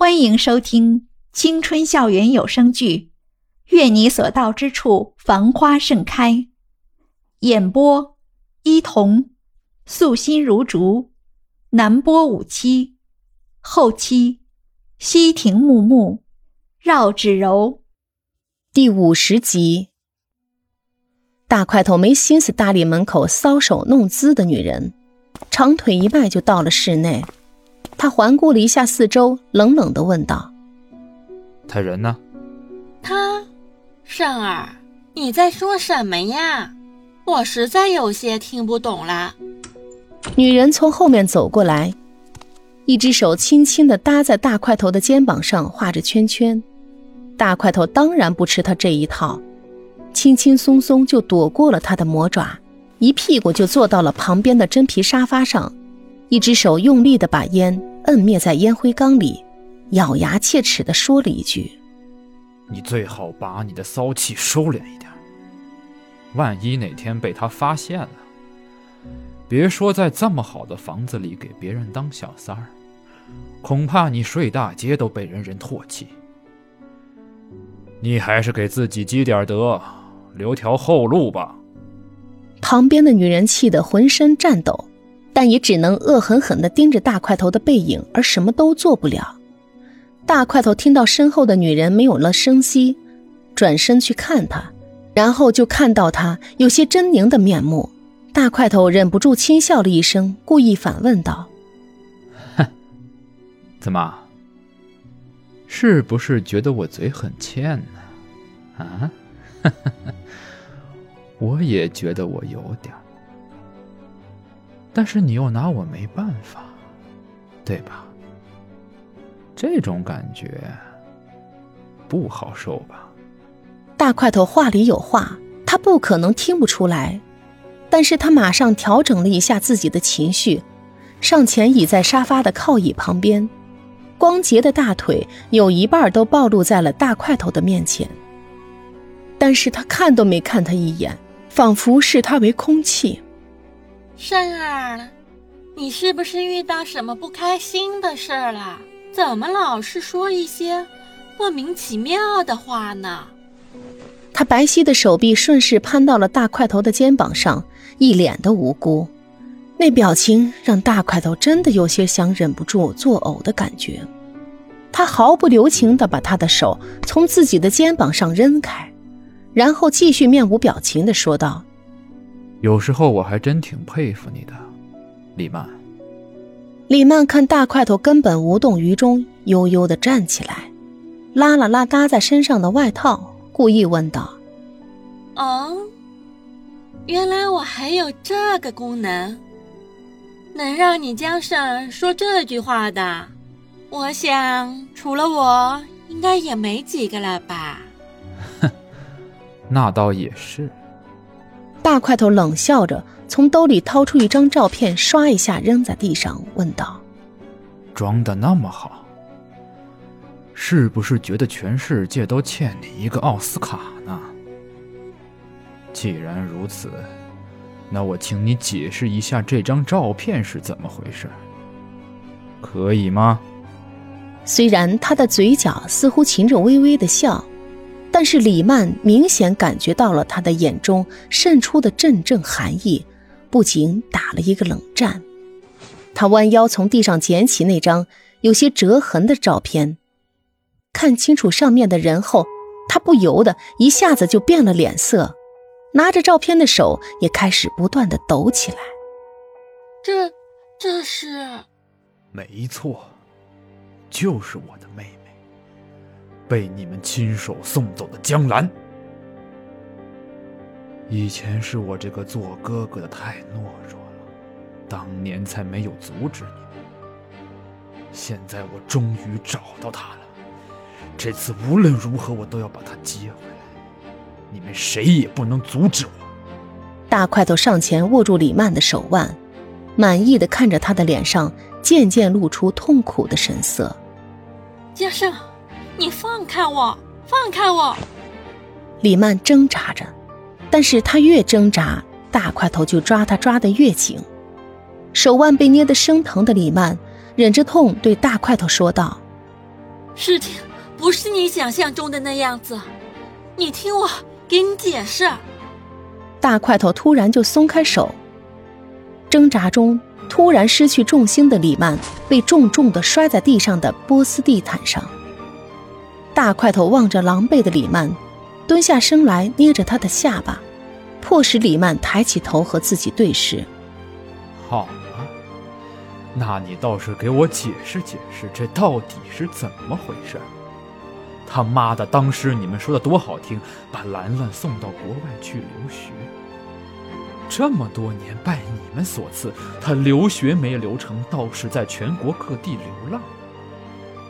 欢迎收听青春校园有声剧《愿你所到之处繁花盛开》，演播：伊童，素心如竹，南波五七，后期：西亭木木，绕指柔。第五十集，大块头没心思搭理门口搔首弄姿的女人，长腿一迈就到了室内。他环顾了一下四周，冷冷的问道：“他人呢？”“他，善儿，你在说什么呀？我实在有些听不懂了。”女人从后面走过来，一只手轻轻的搭在大块头的肩膀上，画着圈圈。大块头当然不吃他这一套，轻轻松松就躲过了他的魔爪，一屁股就坐到了旁边的真皮沙发上。一只手用力的把烟摁灭在烟灰缸里，咬牙切齿地说了一句：“你最好把你的骚气收敛一点，万一哪天被他发现了，别说在这么好的房子里给别人当小三儿，恐怕你睡大街都被人人唾弃。你还是给自己积点德，留条后路吧。”旁边的女人气得浑身颤抖。但也只能恶狠狠地盯着大块头的背影，而什么都做不了。大块头听到身后的女人没有了声息，转身去看她，然后就看到她有些狰狞的面目。大块头忍不住轻笑了一声，故意反问道：“哼，怎么？是不是觉得我嘴很欠呢？啊？我也觉得我有点。”但是你又拿我没办法，对吧？这种感觉不好受吧？大块头话里有话，他不可能听不出来。但是他马上调整了一下自己的情绪，上前倚在沙发的靠椅旁边，光洁的大腿有一半都暴露在了大块头的面前。但是他看都没看他一眼，仿佛视他为空气。善儿，你是不是遇到什么不开心的事儿了？怎么老是说一些莫名其妙的话呢？他白皙的手臂顺势攀到了大块头的肩膀上，一脸的无辜，那表情让大块头真的有些想忍不住作呕的感觉。他毫不留情地把他的手从自己的肩膀上扔开，然后继续面无表情地说道。有时候我还真挺佩服你的，李曼。李曼看大块头根本无动于衷，悠悠的站起来，拉了拉搭在身上的外套，故意问道：“哦，原来我还有这个功能，能让你江上说这句话的，我想除了我，应该也没几个了吧？”哼，那倒也是。大块头冷笑着，从兜里掏出一张照片，刷一下扔在地上，问道：“装的那么好，是不是觉得全世界都欠你一个奥斯卡呢？既然如此，那我请你解释一下这张照片是怎么回事，可以吗？”虽然他的嘴角似乎噙着微微的笑。但是李曼明显感觉到了他的眼中渗出的阵阵寒意，不仅打了一个冷战。他弯腰从地上捡起那张有些折痕的照片，看清楚上面的人后，他不由得一下子就变了脸色，拿着照片的手也开始不断的抖起来。这，这是？没错，就是我的妹妹。被你们亲手送走的江兰，以前是我这个做哥哥的太懦弱了，当年才没有阻止你们。现在我终于找到他了，这次无论如何我都要把他接回来，你们谁也不能阻止我。大块头上前握住李曼的手腕，满意的看着他的脸上渐渐露出痛苦的神色。江胜。你放开我！放开我！李曼挣扎着，但是她越挣扎，大块头就抓她抓得越紧。手腕被捏得生疼的李曼忍着痛对大块头说道：“事情不是你想象中的那样子，你听我给你解释。大块头突然就松开手，挣扎中突然失去重心的李曼被重重的摔在地上的波斯地毯上。大块头望着狼狈的李曼，蹲下身来捏着他的下巴，迫使李曼抬起头和自己对视。好啊，那你倒是给我解释解释，这到底是怎么回事？他妈的，当时你们说的多好听，把兰兰送到国外去留学。这么多年拜你们所赐，他留学没留成，倒是在全国各地流浪。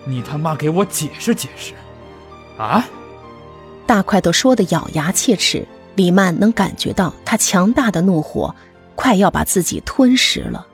你他妈给我解释解释！啊！大块头说的咬牙切齿，李曼能感觉到他强大的怒火，快要把自己吞噬了。